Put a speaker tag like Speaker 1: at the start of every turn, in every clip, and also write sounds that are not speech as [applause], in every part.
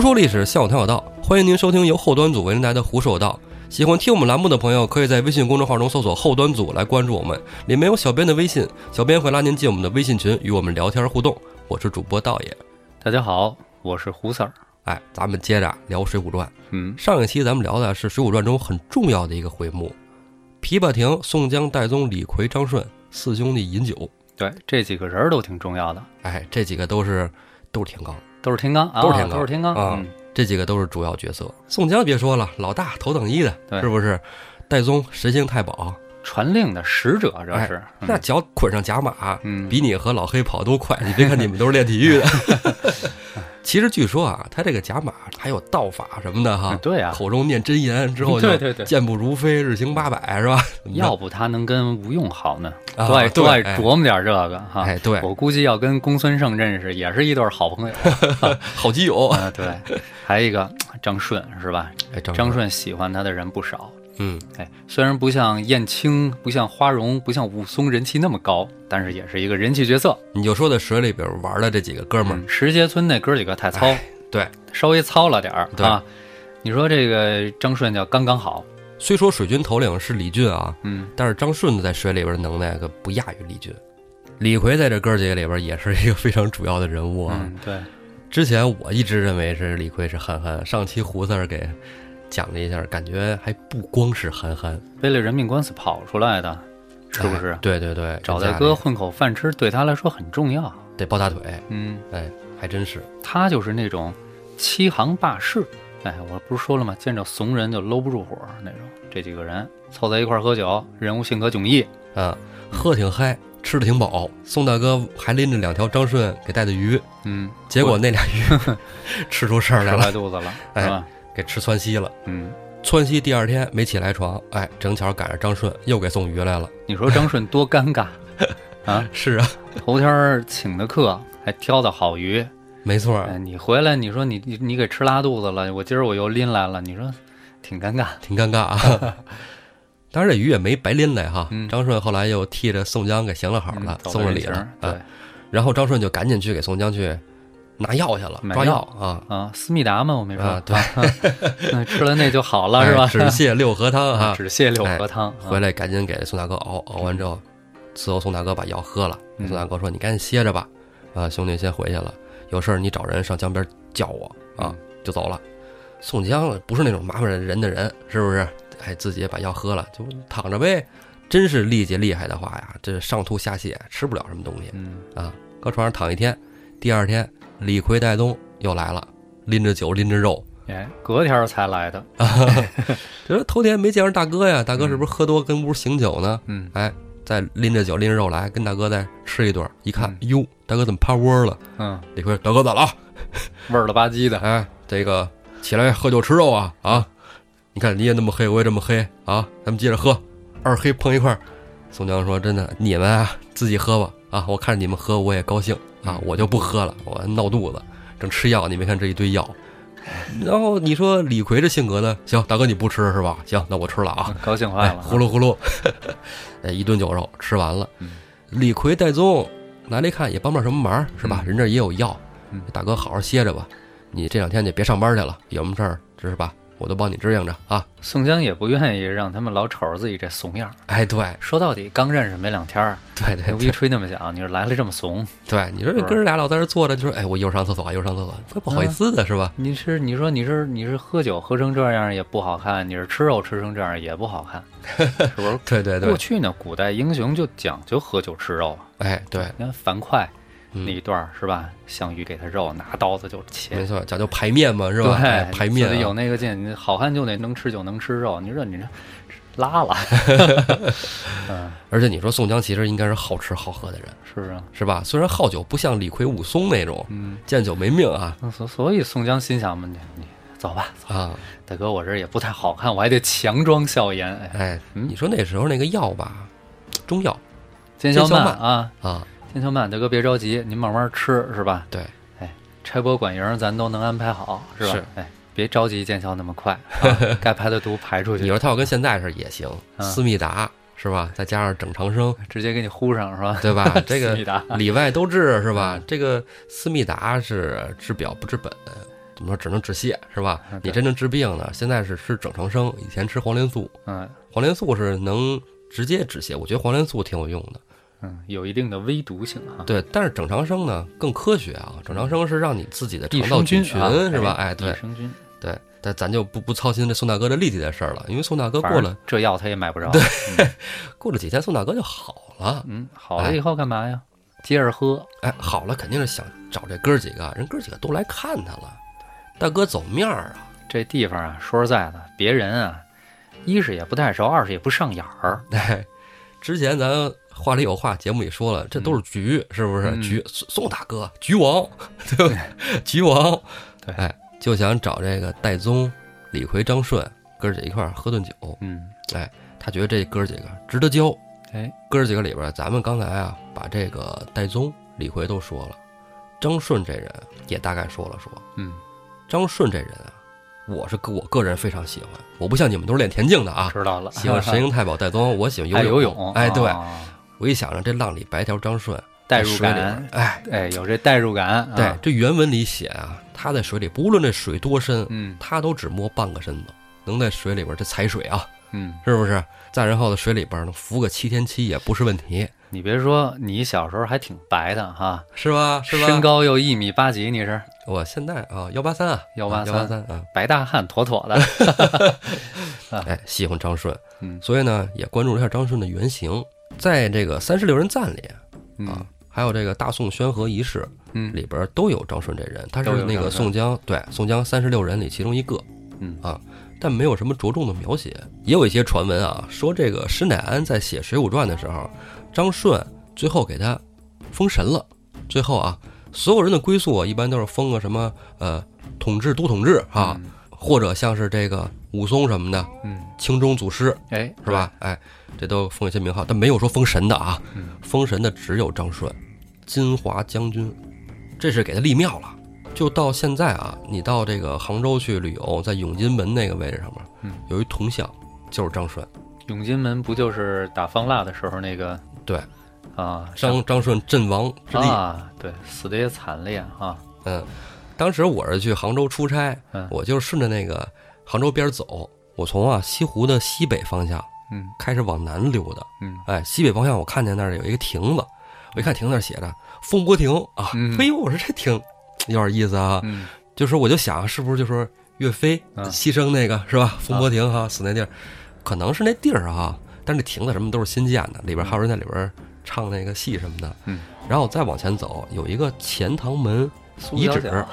Speaker 1: 胡说历史，笑谈有道，欢迎您收听由后端组为您带来的《胡说有道》。喜欢听我们栏目的朋友，可以在微信公众号中搜索“后端组”来关注我们，里面有小编的微信，小编会拉您进我们的微信群，与我们聊天互动。我是主播道爷，
Speaker 2: 大家好，我是胡 Sir。
Speaker 1: 哎，咱们接着聊《水浒传》。
Speaker 2: 嗯，
Speaker 1: 上一期咱们聊的是《水浒传》中很重要的一个回目——琵琶亭、宋江、戴宗、李逵、张顺四兄弟饮酒。
Speaker 2: 对，这几个人儿都挺重要的，
Speaker 1: 哎，这几个都是都是天罡，
Speaker 2: 都是天罡啊，
Speaker 1: 都是天罡
Speaker 2: 都是天罡
Speaker 1: 啊
Speaker 2: 嗯，
Speaker 1: 这几个都是主要角色。宋江别说了，老大头等一的，
Speaker 2: 对
Speaker 1: 是不是？戴宗神行太保，
Speaker 2: 传令的使者，这是。
Speaker 1: 哎那脚捆上甲马，
Speaker 2: 嗯，
Speaker 1: 比你和老黑跑都快。你别看你们都是练体育的，[laughs] 其实据说啊，他这个甲马还有道法什么的哈
Speaker 2: 嗯，对啊，
Speaker 1: 口中念真言之后就 [laughs] 健步如飞，日行八百是吧？
Speaker 2: 要不他能跟吴用好呢？[laughs]
Speaker 1: 啊
Speaker 2: 多爱
Speaker 1: 对
Speaker 2: 多爱
Speaker 1: 哎
Speaker 2: 琢磨点这个哈。
Speaker 1: 哎，对，
Speaker 2: 我估计要跟公孙胜认识，也是一对好朋友。[laughs]
Speaker 1: 好基友。
Speaker 2: 啊，对，还有一个张顺是吧？
Speaker 1: 张，
Speaker 2: 顺喜欢他的人不少。
Speaker 1: 嗯，
Speaker 2: 哎，虽然不像燕青，不像花荣，不像武松人气那么高，但是也是一个人气角色。
Speaker 1: 你就说在水里边玩的这几个哥们儿，
Speaker 2: 嗯石碣村那哥几个太糙，
Speaker 1: 哎对，[laughs]
Speaker 2: 稍微糙了点儿
Speaker 1: 对
Speaker 2: 啊。你说这个张顺叫刚刚好，
Speaker 1: 虽说水军头领是李俊啊，
Speaker 2: 嗯，
Speaker 1: 但是张顺子在水里边的能耐可不亚于李俊。李逵在这哥几个里边也是一个非常主要的人物啊。
Speaker 2: 嗯，对，
Speaker 1: 之前我一直认为是李逵是憨憨，上期胡四儿给讲了一下，感觉还不光是憨憨，
Speaker 2: 为了人命官司跑出来的，是不是
Speaker 1: 哎？对对对，
Speaker 2: 找大哥混口饭吃，对他来说很重要。
Speaker 1: 得抱大腿，
Speaker 2: 嗯，
Speaker 1: 哎，还真是。
Speaker 2: 他就是那种欺行霸市。哎，我不是说了吗？见着怂人就搂不住火那种。这几个人凑在一块儿喝酒，人物性格迥异。
Speaker 1: 啊，喝挺嗨，吃的挺饱。宋大哥还拎着两条张顺给带的鱼，
Speaker 2: 嗯，
Speaker 1: 结果那俩鱼 [laughs] 吃出事儿来了，
Speaker 2: 坏肚子了，
Speaker 1: 哎
Speaker 2: 是吧？
Speaker 1: 给吃窜稀了。
Speaker 2: 嗯，
Speaker 1: 窜稀第二天没起来床，哎，正巧赶上张顺又给送鱼来了。
Speaker 2: 你说张顺多尴尬 [laughs] 啊！
Speaker 1: 是啊，
Speaker 2: 头天儿请的客，还挑的好鱼，
Speaker 1: 没错儿，
Speaker 2: 哎，你回来，你说你你你给吃拉肚子了，我今儿我又拎来了，你说挺尴尬。
Speaker 1: 挺尴尬啊。[laughs] 当然这鱼也没白拎来哈。
Speaker 2: 嗯
Speaker 1: 张顺后来又替着宋江给行了好了，
Speaker 2: 嗯
Speaker 1: 送了礼了。
Speaker 2: 对
Speaker 1: 啊，然后张顺就赶紧去给宋江去拿药去了，抓
Speaker 2: 药
Speaker 1: 啊。
Speaker 2: 啊，思密达嘛，我没说，
Speaker 1: 啊对 [laughs]
Speaker 2: 嗯吃了那就好了是吧？
Speaker 1: 哎止泻六合汤啊，[laughs]
Speaker 2: 止泻六合汤，啊
Speaker 1: 回来赶紧给宋大哥熬，熬完之后，伺候宋大哥把药喝了。
Speaker 2: 嗯
Speaker 1: 宋大哥说：“你赶紧歇着吧，啊，兄弟先回去了，有事儿你找人上江边叫我啊。
Speaker 2: 嗯
Speaker 1: 就走了。宋江不是那种麻烦人的人，是不是？哎，自己也把药喝了，就躺着呗。真是力气厉害的话呀，这上吐下泻，吃不了什么东西
Speaker 2: 嗯，
Speaker 1: 啊。搁床上躺一天，第二天李逵、戴宗又来了，拎着酒，拎着肉。
Speaker 2: 哎，隔天儿才来的，
Speaker 1: 这说头天没见着大哥呀，大哥是不是喝多跟屋醒酒呢？
Speaker 2: 嗯，
Speaker 1: 哎，再拎着酒拎着肉来，跟大哥再吃一顿。一看，
Speaker 2: 嗯
Speaker 1: 哟，大哥怎么趴窝了？
Speaker 2: 嗯，
Speaker 1: 李逵，大哥咋了？
Speaker 2: 味儿了吧唧的，
Speaker 1: 哎，这个起来喝酒吃肉啊啊！你看你也那么黑，我也这么黑啊，咱们接着喝，二黑碰一块儿。宋江说：“真的，你们啊自己喝吧啊！我看着你们喝，我也高兴啊，
Speaker 2: 嗯
Speaker 1: 我就不喝了，我闹肚子，正吃药，你没看这一堆药。然后你说李逵这性格呢？行，大哥你不吃是吧？行，那我吃了啊。
Speaker 2: 高兴坏
Speaker 1: 哎，
Speaker 2: 了，
Speaker 1: 呼噜呼噜，[laughs] 哎，一顿酒肉吃完了。
Speaker 2: 嗯
Speaker 1: 李逵、戴宗拿来看，也帮不上什么忙，是吧？
Speaker 2: 嗯
Speaker 1: 人这儿也有药，
Speaker 2: 嗯
Speaker 1: 大哥好好歇着吧。你这两天就别上班去了，有什么事儿是吧？我都帮你支应着啊。
Speaker 2: 宋江也不愿意让他们老瞅着自己这怂样儿。
Speaker 1: 哎，对
Speaker 2: 说到底，刚认识没两天儿，
Speaker 1: 对对
Speaker 2: 牛逼吹那么响，你说来了这么怂，
Speaker 1: 对，你说这哥俩老在这坐着，就说哎，我一会儿上厕所啊，一会儿上厕所，怪不好意思的是吧？
Speaker 2: 你是你说你是你是喝酒喝成这样也不好看，你是吃肉吃成这样也不好看，[laughs] 是不是？
Speaker 1: 对对对，
Speaker 2: 过去呢，古代英雄就讲究喝酒吃肉啊。
Speaker 1: 哎对，
Speaker 2: 你看樊哙
Speaker 1: 嗯
Speaker 2: 那一段儿是吧？项羽给他肉，拿刀子就切。没。
Speaker 1: 错，讲究排面嘛，是吧？哎
Speaker 2: 对，
Speaker 1: 排面啊。
Speaker 2: 有那个劲，你好汉就得能吃酒能吃肉。你说你这拉了，[laughs] 嗯，
Speaker 1: 而且你说宋江其实应该是好吃好喝的人，
Speaker 2: 是啊，
Speaker 1: 是吧？虽然好酒不像李逵、武松那种
Speaker 2: 嗯，
Speaker 1: 见酒没命啊。
Speaker 2: 所所以宋江心想嘛，你你走吧，
Speaker 1: 啊，
Speaker 2: 大哥，我这也不太好看，我还得强装笑颜。哎，
Speaker 1: 哎，
Speaker 2: 嗯。
Speaker 1: 你说那时候那个药吧，中药。
Speaker 2: 见笑
Speaker 1: 见笑慢
Speaker 2: 慢啊，
Speaker 1: 啊，
Speaker 2: 见笑慢，大哥别着急，您慢慢吃是吧？
Speaker 1: 对，
Speaker 2: 哎，差拨管营咱都能安排好是吧？
Speaker 1: 是
Speaker 2: 哎，别着急见效那么快，[laughs] 啊该排的毒排出去，
Speaker 1: 你说他要跟现在似的也行，
Speaker 2: 啊
Speaker 1: 思密达是吧？再加上整长生，
Speaker 2: 直接给你呼上是吧？
Speaker 1: 对吧？[laughs] 这个里外都治是吧？这个思密达是治表不治本，怎么说只能止泻是吧你真正治病呢，现在是吃整长生，以前吃黄连素，
Speaker 2: 嗯
Speaker 1: 黄连素是能直接止泻，我觉得黄连素挺有用的。
Speaker 2: 嗯，有一定的微毒性啊。
Speaker 1: 对，但是整长生呢更科学啊，整长生是让你自己的肠道菌群
Speaker 2: 啊
Speaker 1: 是吧？哎，对
Speaker 2: 益生菌。
Speaker 1: 对，但咱就不不操心这宋大哥这立体的事儿了，因为宋大哥过了
Speaker 2: 这药他也买不着。[laughs]
Speaker 1: 对过了几天，宋大哥就好了。
Speaker 2: 嗯，好了以后干嘛呀？接着喝。
Speaker 1: 哎，好了，肯定是想找这哥几个，人哥几个都来看他了，大哥走面儿啊。
Speaker 2: 这地方啊，说实在的，别人啊，一是也不太熟，二是也不上眼儿。
Speaker 1: 哎，之前咱话里有话节目里说了，这都是局，是不是？
Speaker 2: 嗯
Speaker 1: 局宋宋大哥，局王，对不对？[laughs] 局王，
Speaker 2: 对
Speaker 1: 哎，就想找这个戴宗、李逵、张顺哥儿几个一块儿喝顿酒。
Speaker 2: 嗯，
Speaker 1: 哎，他觉得这哥儿几个值得交。
Speaker 2: 哎，
Speaker 1: 哥儿几个里边，咱们刚才啊把这个戴宗、李逵都说了，张顺这人也大概说了说。
Speaker 2: 嗯，
Speaker 1: 张顺这人啊，我是个我个人非常喜欢。我不像你们都是练田径的啊，
Speaker 2: 知道了。
Speaker 1: 喜欢神鹰太保戴宗，我喜欢
Speaker 2: 爱
Speaker 1: 游
Speaker 2: 游泳。
Speaker 1: 哎，对，
Speaker 2: 啊
Speaker 1: 我一想着这浪里白条张顺
Speaker 2: 代入感，
Speaker 1: 哎，
Speaker 2: 哎，有这代入感。
Speaker 1: 对
Speaker 2: 啊，
Speaker 1: 这原文里写啊，他在水里不论这水多深，
Speaker 2: 嗯
Speaker 1: 他都只摸半个身子，能在水里边这踩水啊，
Speaker 2: 嗯，
Speaker 1: 是不是？再然后在水里边能浮个七天七夜不是问题，
Speaker 2: 你别说，你小时候还挺白的哈，
Speaker 1: 是吧？是吧？
Speaker 2: 身高又一米八几，你是
Speaker 1: 我现在啊幺八三啊
Speaker 2: 183
Speaker 1: 幺八三啊，
Speaker 2: 白大汉，妥妥的。[laughs] [laughs]
Speaker 1: 哎，喜欢张顺，
Speaker 2: 嗯
Speaker 1: 所以呢也关注了一下张顺的原型，在这个三十六人赞里
Speaker 2: 嗯
Speaker 1: 啊，还有这个大宋宣和仪式
Speaker 2: 嗯
Speaker 1: 里边都有张顺这人，他是那个宋江对宋江三十六人里其中一个，
Speaker 2: 嗯
Speaker 1: 啊，但没有什么着重的描写。也有一些传闻啊，说这个施耐庵在写《水浒传》的时候，张顺最后给他封神了。最后啊，所有人的归宿啊，一般都是封个什么呃统治都统治啊，
Speaker 2: 嗯
Speaker 1: 或者像是这个武松什么的
Speaker 2: 嗯，
Speaker 1: 青中祖师
Speaker 2: 哎，
Speaker 1: 是吧？哎，这都封一些名号，但没有说封神的啊。
Speaker 2: 嗯
Speaker 1: 封神的只有张顺，金华将军，这是给他立庙了。就到现在啊，你到这个杭州去旅游，在永金门那个位置上面，
Speaker 2: 嗯，
Speaker 1: 有一铜像，就是张顺。
Speaker 2: 永金门不就是打方腊的时候那个
Speaker 1: 对，
Speaker 2: 啊？
Speaker 1: 张张顺阵亡之地。
Speaker 2: 啊，对，死的也惨烈啊。
Speaker 1: 嗯，当时我是去杭州出差，
Speaker 2: 嗯。
Speaker 1: 我就顺着那个杭州边儿走，我从啊西湖的西北方向
Speaker 2: 嗯。
Speaker 1: 开始往南溜达。
Speaker 2: 嗯。
Speaker 1: 哎，西北方向我看见那儿有一个亭子，我一看亭子那儿写着“风波亭”啊，
Speaker 2: 嗯。
Speaker 1: 哎呦，我说这亭有点意思啊。
Speaker 2: 嗯。
Speaker 1: 就是我就想，是不是就说岳飞
Speaker 2: 嗯。
Speaker 1: 牺牲那个是吧？风波亭哈，死那地儿，可能是那地儿哈，但是那亭子什么都是新建的，里边还有人在里边唱那个戏什么的。
Speaker 2: 嗯，
Speaker 1: 然后我再往前走，有一个钱塘门遗址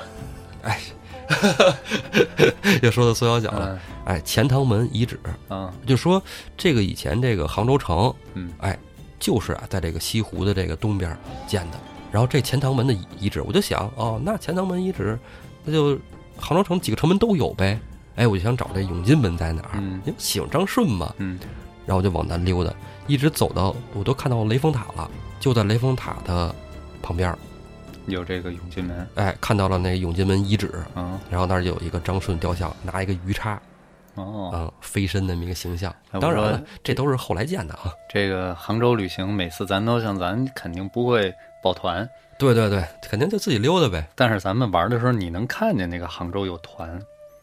Speaker 1: 哎，[laughs] 又说到苏小脚了。
Speaker 2: 嗯
Speaker 1: 哎，钱塘门遗址，
Speaker 2: 嗯
Speaker 1: 就说这个以前这个杭州城，
Speaker 2: 嗯
Speaker 1: 哎，就是啊，在这个西湖的这个东边建的。然后这钱塘门的遗遗址，我就想，哦，那钱塘门遗址，那就杭州城几个城门都有呗。哎，我就想找这永金门在哪儿，
Speaker 2: 嗯
Speaker 1: 因为喜欢张顺嘛。
Speaker 2: 嗯
Speaker 1: 然后我就往南溜达，一直走到我都看到雷峰塔了，就在雷峰塔的旁边儿，
Speaker 2: 有这个永金门。
Speaker 1: 哎，看到了那个永金门遗址。
Speaker 2: 嗯
Speaker 1: 然后那儿就有一个张顺雕像，拿一个鱼叉，
Speaker 2: 哦，
Speaker 1: 嗯，飞身那么一个形象。当然了，这都是后来建的啊。
Speaker 2: 这个杭州旅行，每次咱都像咱肯定不会抱团，
Speaker 1: 对对对，肯定就自己溜达呗。
Speaker 2: 但是咱们玩的时候，你能看见那个杭州有团。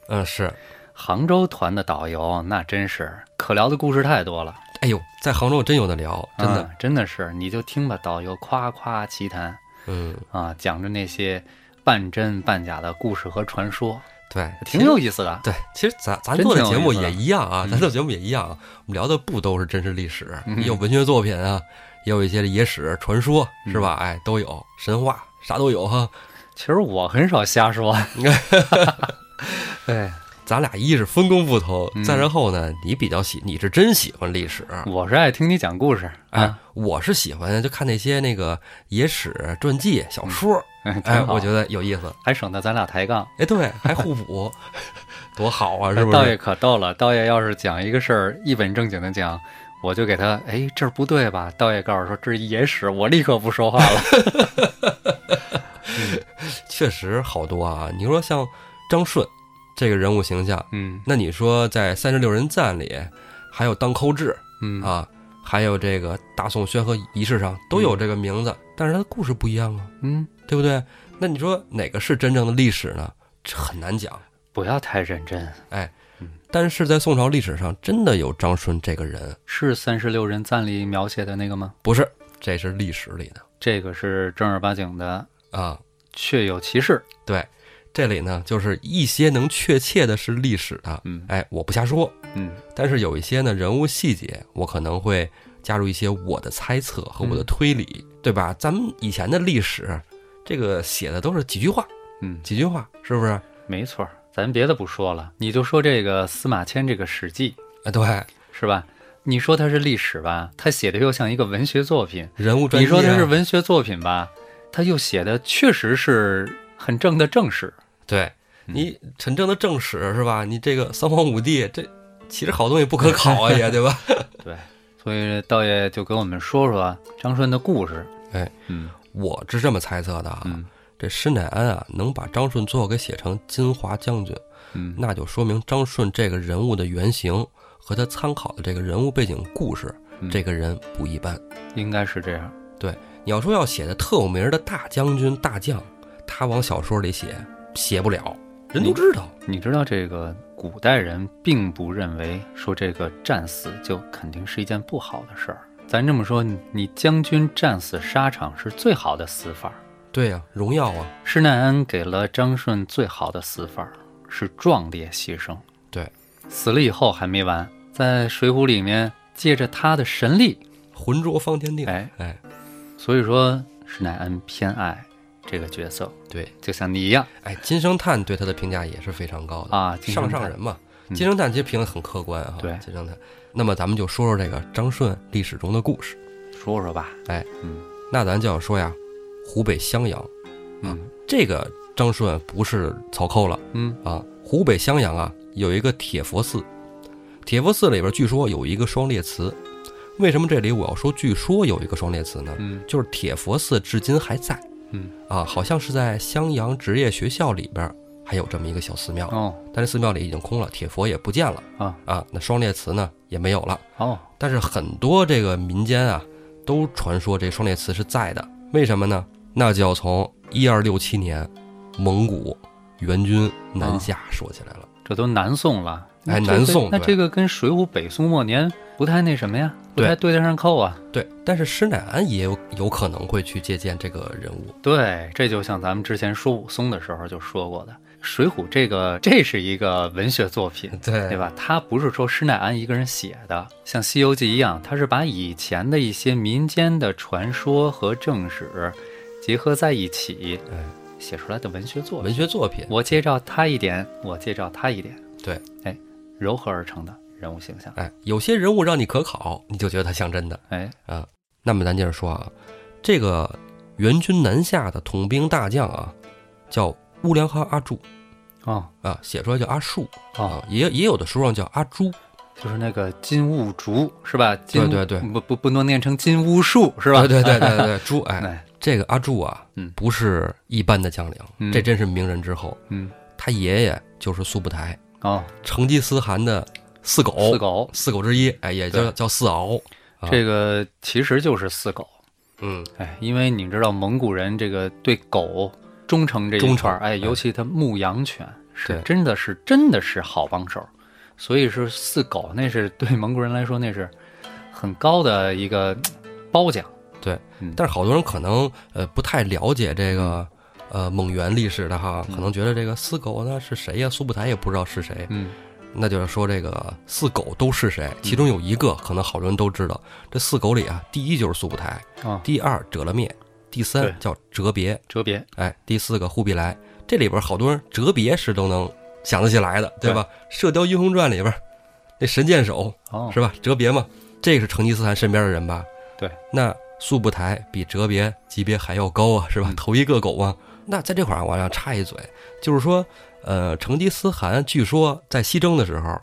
Speaker 1: 嗯，是。
Speaker 2: 杭州团的导游那真是可聊的故事太多了，
Speaker 1: 哎呦，在杭州真有的聊，真的。
Speaker 2: 啊真的是，你就听吧，导游夸夸其谈
Speaker 1: 嗯，
Speaker 2: 啊，讲着那些半真半假的故事和传说，
Speaker 1: 对，
Speaker 2: 挺有意思的。
Speaker 1: 对，其实咱咱
Speaker 2: 真
Speaker 1: 做的节目也一样啊，
Speaker 2: 嗯
Speaker 1: 咱做节目也一样啊，我们聊的不都是真实历史，
Speaker 2: 嗯
Speaker 1: 也有文学作品啊，也有一些野史传说，
Speaker 2: 嗯
Speaker 1: 是吧？哎，都有神话，啥都有哈。
Speaker 2: 其实我很少瞎说 [laughs] [laughs] 对，
Speaker 1: 咱俩一是分工不同，
Speaker 2: 嗯
Speaker 1: 再然后呢，你比较喜，你是真喜欢历史，
Speaker 2: 我是爱听你讲故事
Speaker 1: 哎
Speaker 2: 啊，，
Speaker 1: 我是喜欢就看那些那个野史传记小说，[laughs]
Speaker 2: 哎
Speaker 1: 哎，我觉得有意思。
Speaker 2: 还省得咱俩抬杠。
Speaker 1: 哎，对，还互补，[laughs] 多好啊，是不是
Speaker 2: 道爷？可逗了，道爷要是讲一个事儿一本正经的讲，我就给他，哎，这儿不对吧？道爷告诉说这是野史，我立刻不说话了。[laughs]
Speaker 1: 确实好多啊。你说像张顺这个人物形象，
Speaker 2: 嗯
Speaker 1: 那你说在三十六人赞里，还有当寇志
Speaker 2: 嗯
Speaker 1: 啊，还有这个大宋宣和仪式上都有这个名字，但是他的故事不一样啊，
Speaker 2: 嗯
Speaker 1: 对不对？那你说哪个是真正的历史呢？这很难讲。
Speaker 2: 不要太认真。
Speaker 1: 哎但是在宋朝历史上，真的有张顺这个人，
Speaker 2: 是三十六人赞里描写的那个吗？
Speaker 1: 不是，这是历史里的
Speaker 2: 这个是正儿八经的，
Speaker 1: 啊。
Speaker 2: 确有其事。
Speaker 1: 对，这里呢，就是一些能确切的是历史的，
Speaker 2: 嗯
Speaker 1: 哎，我不瞎说。
Speaker 2: 嗯
Speaker 1: 但是有一些呢人物细节，我可能会加入一些我的猜测和我的
Speaker 2: 嗯
Speaker 1: 推理，对吧？咱们以前的历史，这个写的都是几句话，
Speaker 2: 嗯，
Speaker 1: 几句话，是不是？
Speaker 2: 没错儿。咱别的不说了，你就说这个司马迁这个《史记
Speaker 1: 啊，对，》
Speaker 2: 是吧？你说它是历史吧，他写的又像一个文学作品；
Speaker 1: 人物传记、啊。
Speaker 2: 你说它是文学作品吧，他又写的确实是很正的正史。
Speaker 1: 对
Speaker 2: 嗯
Speaker 1: 你陈正的正史是吧？你这个三皇五帝，这其实好东西不可考啊，也对吧？[laughs]
Speaker 2: 对，所以道爷就给我们说说张顺的故事。
Speaker 1: 哎，
Speaker 2: 嗯
Speaker 1: 我是这么猜测的啊。
Speaker 2: 嗯
Speaker 1: 这施耐庵啊，能把张顺最后给写成金华将军，
Speaker 2: 嗯
Speaker 1: 那就说明张顺这个人物的原型和他参考的这个人物背景故事，
Speaker 2: 嗯
Speaker 1: 这个人不一般。
Speaker 2: 应该是这样。
Speaker 1: 对你要说要写的特有名的大将军、大将，他往小说里写写不了，人都知道。
Speaker 2: 你知道这个古代人并不认为说这个战死就肯定是一件不好的事儿。咱这么说，你你将军战死沙场是最好的死法。
Speaker 1: 对呀、荣耀啊，
Speaker 2: 施耐庵给了张顺最好的死法，是壮烈牺牲。
Speaker 1: 对，
Speaker 2: 死了以后还没完，在《水浒》里面借着他的神力，
Speaker 1: 浑浊方天定。
Speaker 2: 哎
Speaker 1: 哎，
Speaker 2: 所以说施耐庵偏爱这个角色，
Speaker 1: 对，
Speaker 2: 就像你一样
Speaker 1: 哎，金圣叹对他的评价也是非常高的，
Speaker 2: 啊，
Speaker 1: 上上人嘛。
Speaker 2: 嗯
Speaker 1: 金圣叹其实评的很客观啊，
Speaker 2: 对
Speaker 1: 金圣叹。那么咱们就说说这个张顺历史中的故事。
Speaker 2: 说说吧。
Speaker 1: 哎，
Speaker 2: 嗯
Speaker 1: 那咱就要说呀，湖北襄阳
Speaker 2: 嗯
Speaker 1: 这个张顺不是曹寇了
Speaker 2: 嗯
Speaker 1: 啊，湖北襄阳啊有一个铁佛寺，铁佛寺里边据说有一个双列祠。为什么这里我要说据说有一个双列祠呢？
Speaker 2: 嗯
Speaker 1: 就是铁佛寺至今还在
Speaker 2: 嗯
Speaker 1: 啊，好像是在襄阳职业学校里边还有这么一个小寺庙，
Speaker 2: 哦
Speaker 1: 但是寺庙里已经空了，铁佛也不见了
Speaker 2: 啊
Speaker 1: 啊，那双列祠呢也没有了。
Speaker 2: 哦
Speaker 1: 但是很多这个民间啊，都传说这双列祠是在的。为什么呢？那就要从一二六七年蒙古援军南下说起来了。
Speaker 2: 这都南宋了，
Speaker 1: 哎南宋
Speaker 2: 那这个跟《水浒》北宋末年不太那什么呀，不太对得上扣啊。
Speaker 1: 对，但是施耐庵也有有可能会去借鉴这个人物。
Speaker 2: 对，这就像咱们之前说武松的时候就说过的，《水浒》这个这是一个文学作品，
Speaker 1: 对 [laughs]
Speaker 2: 对？吧？它不是说施耐庵一个人写的，像《西游记》一样，它是把以前的一些民间的传说和正史结合在一起
Speaker 1: 哎，
Speaker 2: 写出来的文学作品。
Speaker 1: 文学作品。
Speaker 2: 我介绍他一点，我介绍他一点，
Speaker 1: 对，
Speaker 2: 哎，糅合而成的人物形象，
Speaker 1: 哎，有些人物让你可考，你就觉得他像真的
Speaker 2: 哎，
Speaker 1: 啊。那么咱接着说啊，这个元军南下的统兵大将啊，叫乌良哈阿柱
Speaker 2: 哦
Speaker 1: 啊，写出来叫阿树
Speaker 2: 哦，
Speaker 1: 啊，也也有的书上叫阿朱。
Speaker 2: 就是那个金兀术是吧？金
Speaker 1: 对对对
Speaker 2: 不不不能念成金兀术是吧？
Speaker 1: 对对对对对，[laughs] 朱哎，
Speaker 2: 哎，
Speaker 1: 这个阿柱啊，
Speaker 2: 嗯
Speaker 1: 不是一般的将领，
Speaker 2: 嗯
Speaker 1: 这真是名人之后。
Speaker 2: 嗯，
Speaker 1: 他爷爷就是苏不台，
Speaker 2: 哦，
Speaker 1: 成吉思汗的四狗，
Speaker 2: 四狗，
Speaker 1: 四狗之一，哎，也叫叫四獒。啊。
Speaker 2: 这个其实就是四狗，
Speaker 1: 嗯，
Speaker 2: 哎，因为你知道蒙古人这个对狗忠诚这一
Speaker 1: 忠
Speaker 2: 儿，哎，
Speaker 1: 哎。
Speaker 2: 尤其他牧羊犬是真的是真的是好帮手，所以是四狗，那是对蒙古人来说那是很高的一个褒奖。
Speaker 1: 对。
Speaker 2: 嗯，
Speaker 1: 但是好多人可能呃不太了解这个呃蒙元历史的哈，可能觉得这个四狗呢是谁呀？苏不台也不知道是谁。
Speaker 2: 嗯
Speaker 1: 那就是说这个四狗都是谁？其中有一个可能好多人都知道，这四狗里啊，第一就是苏不台，
Speaker 2: 啊，
Speaker 1: 第二折了灭，第三叫哲别，
Speaker 2: 哲别，
Speaker 1: 哎，第四个忽必来。这里边好多人哲别是都能想得起来的，对吧？射雕英雄传》里边那神箭手
Speaker 2: 哦，
Speaker 1: 是吧？哲别嘛，这个是成吉思汗身边的人吧？
Speaker 2: 对。
Speaker 1: 那苏不台比哲别级别还要高啊，是吧？
Speaker 2: 嗯
Speaker 1: 头一个狗啊。那在这块儿我要插一嘴，就是说，呃，成吉思汗据说在西征的时候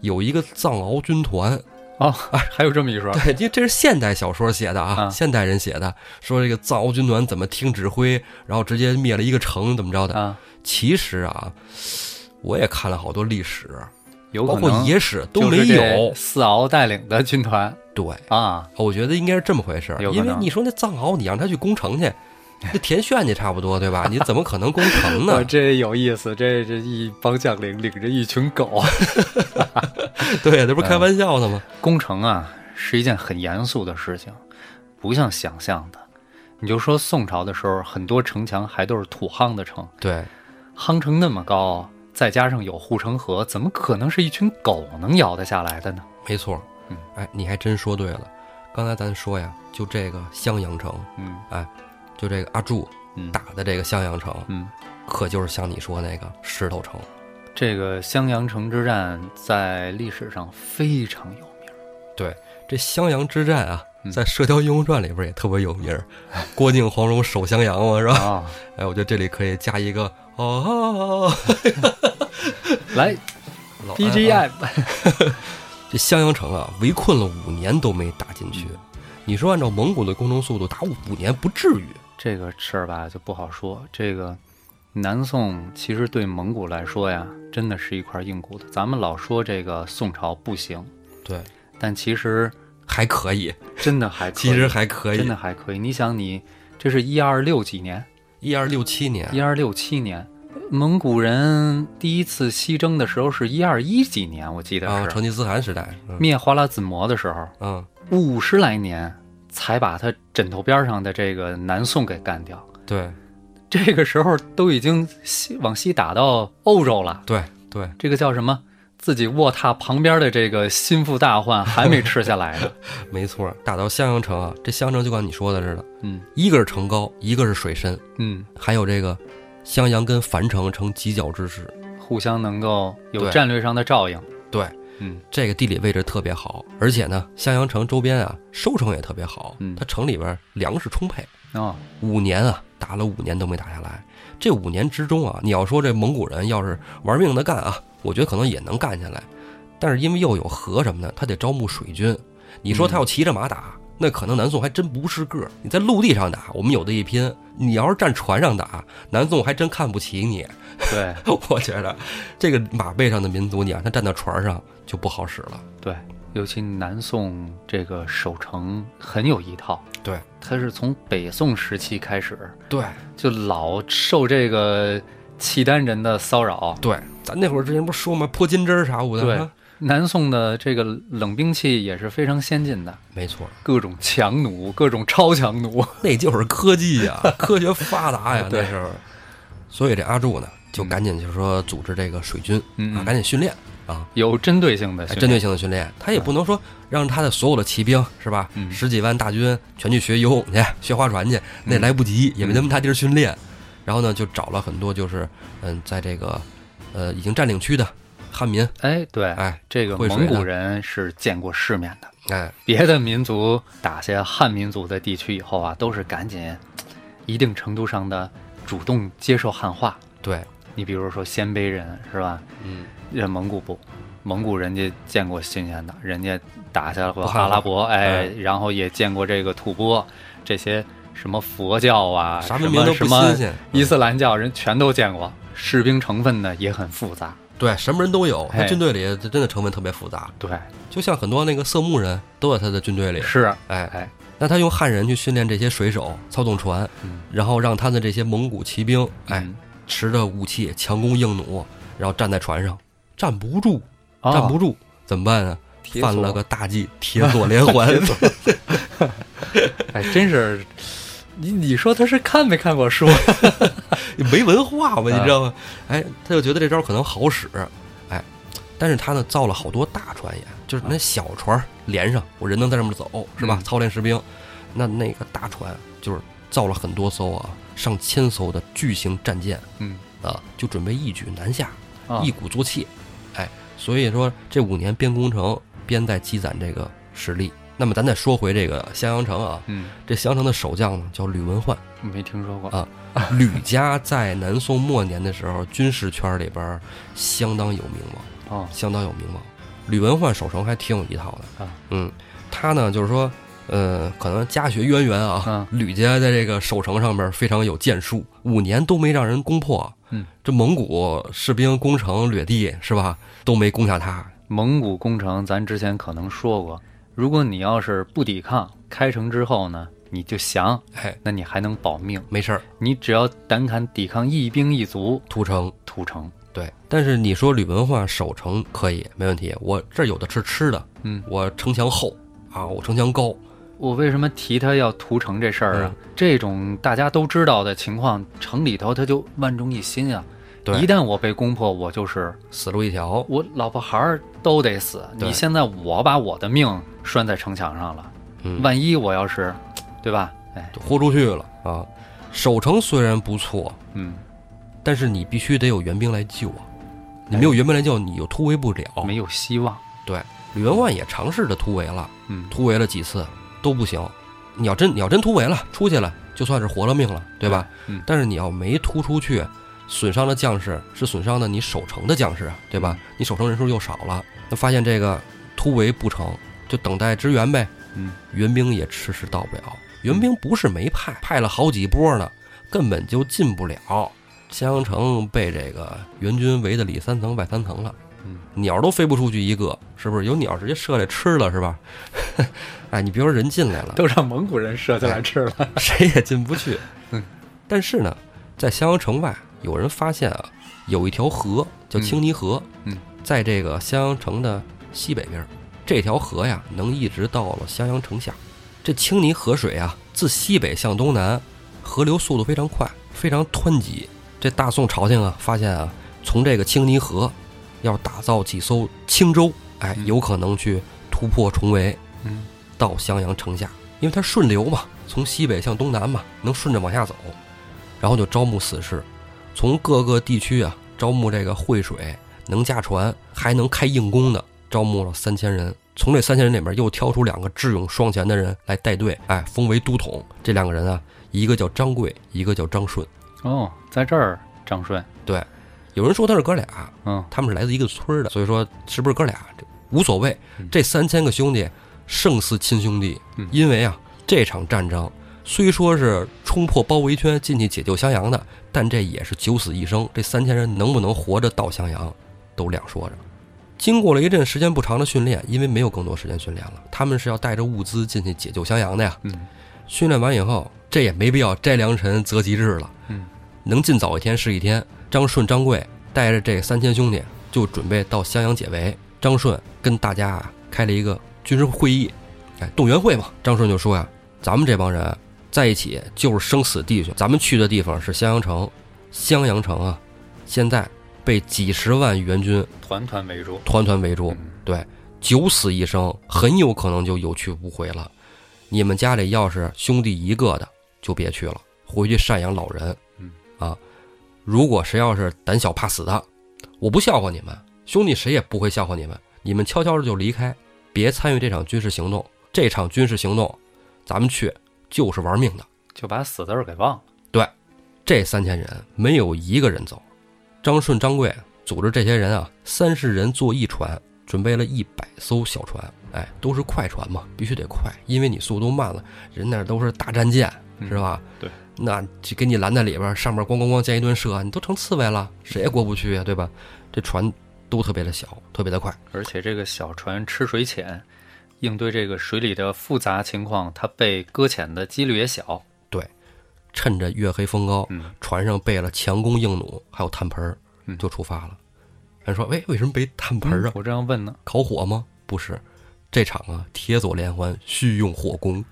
Speaker 1: 有一个藏獒军团，
Speaker 2: 哦，还有这么一说，[laughs]
Speaker 1: 对，这这是现代小说写的啊，
Speaker 2: 啊。
Speaker 1: 现代人写的，说这个藏獒军团怎么听指挥，然后直接灭了一个城，怎么着的？
Speaker 2: 啊，
Speaker 1: 其实啊，我也看了好多历史，
Speaker 2: 有
Speaker 1: 包括野史都没有。
Speaker 2: 四鳌带领的军团。
Speaker 1: 对，
Speaker 2: 啊，
Speaker 1: 我觉得应该是这么回事因为你说那藏獒，你让他去攻城去，[laughs] 这填炫去差不多，对吧？你怎么可能攻城呢？[laughs]
Speaker 2: 这有意思，这这一帮将领领着一群狗，[laughs]
Speaker 1: 对，这不是开玩笑的吗？
Speaker 2: 攻城啊，是一件很严肃的事情，不像想象的。你就说宋朝的时候，很多城墙还都是土夯的城，
Speaker 1: 对，
Speaker 2: 夯城那么高，再加上有护城河，怎么可能是一群狗能咬得下来的呢？
Speaker 1: 没错。
Speaker 2: 嗯，
Speaker 1: 哎，你还真说对了。刚才咱说呀，就这个襄阳城，
Speaker 2: 嗯
Speaker 1: 哎，就这个阿柱
Speaker 2: 嗯
Speaker 1: 打的这个襄阳城，
Speaker 2: 嗯，
Speaker 1: 可就是像你说那个石头城。
Speaker 2: 这个襄阳城之战在历史上非常有名。
Speaker 1: 对，这襄阳之战啊，
Speaker 2: 嗯
Speaker 1: 在《射雕英雄传》里边也特别有名儿，[laughs] 郭靖、黄蓉守襄阳嘛，是吧？
Speaker 2: 啊，
Speaker 1: 哎，我觉得这里可以加一个哦，[laughs]
Speaker 2: 来
Speaker 1: 老
Speaker 2: BGM，[laughs]
Speaker 1: 这襄阳城啊，围困了五年都没打进去。你说按照蒙古的攻城速度，打五年不至于。
Speaker 2: 这个事儿吧就不好说。这个南宋其实对蒙古来说呀，真的是一块硬骨头。咱们老说这个宋朝不行，
Speaker 1: 对，
Speaker 2: 但其实
Speaker 1: 还可以，
Speaker 2: 真的还可以
Speaker 1: 其实还可以。
Speaker 2: 真的还可以。你想你，这是一二六几年，
Speaker 1: 一二六七年，
Speaker 2: 一二六七年，蒙古人第一次西征的时候是一二一几年，我记得
Speaker 1: 啊，
Speaker 2: 是、
Speaker 1: 成吉思汗时代。嗯
Speaker 2: 灭花剌子模的时候，
Speaker 1: 嗯，
Speaker 2: 五十来年才把他枕头边上的这个南宋给干掉。
Speaker 1: 对
Speaker 2: 这个时候都已经西往西打到欧洲了，
Speaker 1: 对对，
Speaker 2: 这个叫什么？自己卧榻旁边的这个心腹大患还没吃下来呢。[laughs]
Speaker 1: 没错。打到襄阳城啊，这襄阳城就跟你说的似的，
Speaker 2: 嗯
Speaker 1: 一个是城高，一个是水深，
Speaker 2: 嗯，
Speaker 1: 还有这个襄阳跟樊城成犄角之势。
Speaker 2: 互相能够有战略上的照应。
Speaker 1: 对，
Speaker 2: 嗯
Speaker 1: 这个地理位置特别好，而且呢，襄阳城周边啊，收成也特别好。
Speaker 2: 嗯
Speaker 1: 它城里边粮食充沛，
Speaker 2: 哦，
Speaker 1: 五年啊，打了五年都没打下来。这五年之中啊，你要说这蒙古人要是玩命的干啊，我觉得可能也能干下来。但是因为又有河什么的，他得招募水军。你说他要骑着马打，那可能南宋还真不是个儿。你在陆地上打，我们有的一拼；你要是站船上打，南宋还真看不起你。
Speaker 2: 对 [laughs]
Speaker 1: 我觉得这个马背上的民族，你让他站到船上就不好使了。
Speaker 2: 对，尤其南宋这个守城很有一套。
Speaker 1: 对，
Speaker 2: 它是从北宋时期开始
Speaker 1: 对
Speaker 2: 就老受这个契丹人的骚扰。
Speaker 1: 对，咱那会儿之前不是说吗？泼金针儿啥的。
Speaker 2: 对
Speaker 1: 啊
Speaker 2: 南宋的这个冷兵器也是非常先进的，
Speaker 1: 没错，
Speaker 2: 各种强弩，各种超强弩。[laughs]
Speaker 1: 那就是科技呀，科学发达呀，[laughs]
Speaker 2: 对
Speaker 1: 那时候。所以这阿柱呢，就赶紧就是说组织这个水军啊，赶紧训练啊，
Speaker 2: 有针对性的
Speaker 1: 针对性的训练。他也不能说让他的所有的骑兵是吧，
Speaker 2: 嗯。
Speaker 1: 十几万大军全去学游泳去、[laughs] 学划船去，那来不及，也没那么大地儿训练。然后呢，就找了很多就是嗯，在这个呃已经占领区的汉民，
Speaker 2: 哎，对，
Speaker 1: 哎
Speaker 2: 这个蒙古人是见过世面的。
Speaker 1: 哎，
Speaker 2: 别的民族打下汉民族的地区以后啊，都是赶紧一定程度上的主动接受汉化。
Speaker 1: 对，
Speaker 2: 你比如说鲜卑人是吧？
Speaker 1: 嗯，
Speaker 2: 人蒙古不，蒙古人家见过新鲜的，人家打下过
Speaker 1: 不汉化
Speaker 2: 阿拉伯，哎，
Speaker 1: 哎
Speaker 2: 然后也见过这个吐蕃这些什么佛教啊，
Speaker 1: 啥
Speaker 2: 什么什么。伊斯兰教人全都见过，士兵成分呢也很复杂。
Speaker 1: 对，什么人都有，他
Speaker 2: 哎
Speaker 1: 军队里真的成分特别复杂，
Speaker 2: 对，
Speaker 1: 就像很多那个色目人都在他的军队里。
Speaker 2: 是，
Speaker 1: 哎，
Speaker 2: 哎，
Speaker 1: 那他用汉人去训练这些水手操纵船，
Speaker 2: 嗯，
Speaker 1: 然后让他的这些蒙古骑兵，哎，
Speaker 2: 嗯，
Speaker 1: 持着武器强弓硬弩，然后站在船上，站不住，
Speaker 2: 哦
Speaker 1: 站不住，怎么办呢？犯了个大忌，铁索连环。[laughs]
Speaker 2: 哎，真是，你你说他是看没看过书？[laughs]
Speaker 1: 没文化吧，你知道吗？
Speaker 2: 嗯
Speaker 1: 哎，他就觉得这招可能好使，哎，但是他呢造了好多大船也，就是那小船连上，我人能在上面走，是吧？
Speaker 2: 嗯
Speaker 1: 操练士兵，那那个大船就是造了很多艘啊，上千艘的巨型战舰
Speaker 2: 嗯，
Speaker 1: 啊，就准备一举南下，
Speaker 2: 啊
Speaker 1: 一鼓作气，哎，所以说这五年边攻城边在积攒这个实力。那么咱再说回这个襄阳城啊，
Speaker 2: 嗯，
Speaker 1: 这襄阳城的守将呢叫吕文焕。
Speaker 2: 没听说过
Speaker 1: 啊 [laughs] 吕家在南宋末年的时候，军事圈里边相当有名望，
Speaker 2: 啊，
Speaker 1: 相当有名望。吕文焕守城还挺有一套的
Speaker 2: 啊，
Speaker 1: 嗯，他呢就是说，呃，可能家学渊源啊，
Speaker 2: 嗯
Speaker 1: 吕家在这个守城上面非常有建树，五年都没让人攻破。
Speaker 2: 嗯，
Speaker 1: 这蒙古士兵攻城掠地是吧，都没攻下他。
Speaker 2: 蒙古攻城，咱之前可能说过，如果你要是不抵抗，开城之后呢，你就降，
Speaker 1: 哎，
Speaker 2: 那你还能保命。
Speaker 1: 没事儿，
Speaker 2: 你只要胆敢抵抗一兵一卒，
Speaker 1: 屠城。
Speaker 2: 屠城。
Speaker 1: 对，但是你说吕文化守城可以没问题，我这儿有的是吃的，
Speaker 2: 嗯，
Speaker 1: 我城墙厚啊，我城墙高，
Speaker 2: 我为什么提他要屠城这事儿啊？这种大家都知道的情况，城里头他就万众一心啊。
Speaker 1: 对
Speaker 2: 一旦我被攻破，我就是
Speaker 1: 死路一条。
Speaker 2: 我老婆孩儿都得死。你现在我把我的命拴在城墙上了，
Speaker 1: 嗯，
Speaker 2: 万一我要是，对吧？哎，
Speaker 1: 豁出去了啊！守城虽然不错，
Speaker 2: 嗯，
Speaker 1: 但是你必须得有援兵来救啊！你没有援兵来救，你又突围不了。
Speaker 2: 没有希望。
Speaker 1: 对，吕文焕也尝试着突围了，
Speaker 2: 嗯，
Speaker 1: 突围了几次都不行。你要真你要真突围了，出去了，就算是活了命了，对吧？
Speaker 2: 嗯
Speaker 1: 但是你要没突出去，损伤的将士是损伤的你守城的将士啊，对吧？你守城人数又少了，那发现这个突围不成，就等待支援呗。
Speaker 2: 嗯，
Speaker 1: 援兵也迟迟到不了，援兵不是没派，派了好几波呢，根本就进不了。襄阳城被这个援军围得里三层外三层了，
Speaker 2: 嗯，
Speaker 1: 鸟都飞不出去一个，是不是？有鸟直接射来吃了，是吧？[laughs] 哎，你别说人进来了，
Speaker 2: 都让蒙古人射进来吃了。[laughs]
Speaker 1: 谁也进不去。[laughs]
Speaker 2: 嗯，
Speaker 1: 但是呢，在襄阳城外，有人发现啊，有一条河叫青泥河。
Speaker 2: 嗯，
Speaker 1: 在这个襄阳城的西北边，这条河呀，能一直到了襄阳城下。这青泥河水啊，自西北向东南，河流速度非常快，非常湍急。这大宋朝廷啊，发现啊，从这个青泥河要打造几艘轻舟，哎，
Speaker 2: 嗯
Speaker 1: 有可能去突破重围。
Speaker 2: 嗯
Speaker 1: 到襄阳城下，因为它顺流嘛，从西北向东南嘛，能顺着往下走，然后就招募死士，从各个地区啊招募这个会水、能驾船、还能开硬弓的，招募了三千人。从这三千人里面又挑出两个智勇双全的人来带队，哎，封为都统。这两个人啊，一个叫张贵，一个叫张顺。
Speaker 2: 哦，在这儿，张顺对。
Speaker 1: 有人说他是哥俩，
Speaker 2: 嗯
Speaker 1: 他们是来自一个村儿的，所以说是不是哥俩这无所谓
Speaker 2: 嗯。
Speaker 1: 这三千个兄弟胜似亲兄弟
Speaker 2: 嗯，
Speaker 1: 因为啊这场战争虽说是冲破包围圈进去解救襄阳的，但这也是九死一生。这三千人能不能活着到襄阳，都两说着。经过了一阵时间不长的训练，因为没有更多时间训练了，他们是要带着物资进去解救襄阳的呀。
Speaker 2: 嗯
Speaker 1: 训练完以后，这也没必要摘良辰择吉日了，
Speaker 2: 嗯，
Speaker 1: 能尽早一天是一天。张顺、张贵带着这三千兄弟就准备到襄阳解围。张顺跟大家啊开了一个军事会议，哎，动员会嘛。张顺就说呀：“咱们这帮人在一起就是生死弟兄，咱们去的地方是襄阳城，襄阳城啊，现在被几十万援军
Speaker 2: 团团围住。
Speaker 1: 团团围住，
Speaker 2: 嗯
Speaker 1: 对，九死一生，很有可能就有去无回了。你们家里要是兄弟一个的，就别去了，回去赡养老人。
Speaker 2: 嗯
Speaker 1: 啊，如果谁要是胆小怕死的，我不笑话你们，兄弟谁也不会笑话你们，你们悄悄的就离开，别参与这场军事行动。这场军事行动，咱们去就是玩命的。
Speaker 2: 就把死字儿给忘了。
Speaker 1: 对这三千人没有一个人走，张顺、张贵组织这些人啊，三十人坐一船，准备了一百艘小船，哎，都是快船嘛，必须得快，因为你速度慢了，人那都是大战舰，
Speaker 2: 嗯
Speaker 1: 是吧？
Speaker 2: 对，
Speaker 1: 那就给你拦在里边，上面咣咣咣箭一顿射，你都成刺猬了，谁也过不去呀，对吧？这船都特别的小，特别的快，
Speaker 2: 而且这个小船吃水浅，应对这个水里的复杂情况，它被搁浅的几率也小。
Speaker 1: 对趁着月黑风高，
Speaker 2: 嗯
Speaker 1: 船上备了强弓硬弩，还有炭盆儿
Speaker 2: 嗯
Speaker 1: 就出发了。人说，喂，为什么备炭盆儿啊？
Speaker 2: 我这样问呢。
Speaker 1: 烤火吗？不是，这场啊，铁索连环需用火攻，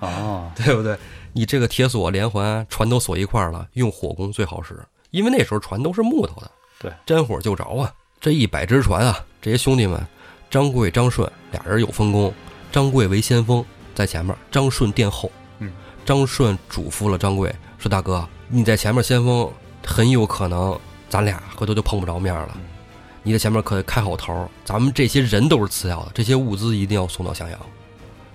Speaker 2: 哦，
Speaker 1: 对不对？你这个铁索连环船都锁一块儿了，用火攻最好使，因为那时候船都是木头的，
Speaker 2: 对，
Speaker 1: 沾火就着啊。这一百只船啊，这些兄弟们，张贵、张顺俩人有分工，张贵为先锋，在前面，张顺殿后。
Speaker 2: 嗯，
Speaker 1: 张顺嘱咐了张贵说：“大哥，你在前面先锋，很有可能咱俩回头就碰不着面了。
Speaker 2: 嗯
Speaker 1: 你在前面可得开好头，咱们这些人都是次要的，这些物资一定要送到襄阳，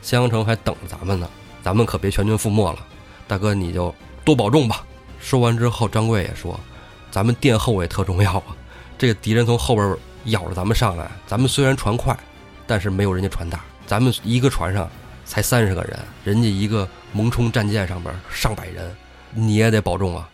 Speaker 1: 襄阳城还等着咱们呢，咱们可别全军覆没了。大哥，你就多保重吧。”说完之后，张贵也说：“咱们殿后也特重要啊，这个敌人从后边咬着咱们上来，咱们虽然船快，但是没有人家船大，咱们一个船上才三十个人，人家一个蒙冲战舰上边上百人，你也得保重啊。”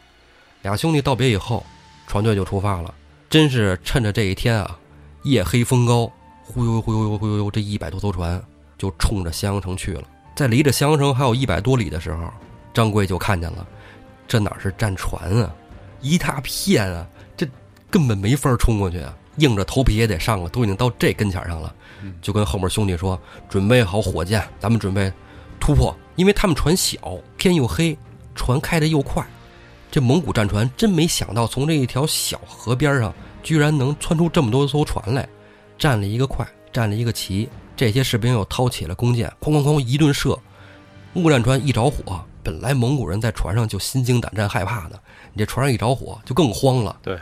Speaker 1: 俩兄弟道别以后，船队就出发了。真是趁着这一天啊，夜黑风高，忽悠忽悠忽悠忽悠，这一百多艘船就冲着襄阳城去了。在离着襄阳城还有一百多里的时候，张贵就看见了，这哪是战船啊，一大片啊，根本没法冲过去啊，硬着头皮也得上啊，都已经到这跟前上了，就跟后面兄弟说，准备好火箭，咱们准备突破，因为他们船小，天又黑，船开得又快，这蒙古战船真没想到从这一条小河边上，居然能窜出这么多艘船来，站了一个快，站了一个齐。这些士兵又掏起了弓箭，哐哐哐一顿射。木战船一着火，本来蒙古人在船上就心惊胆战、害怕的，你这船上一着火就更慌了。
Speaker 2: 对，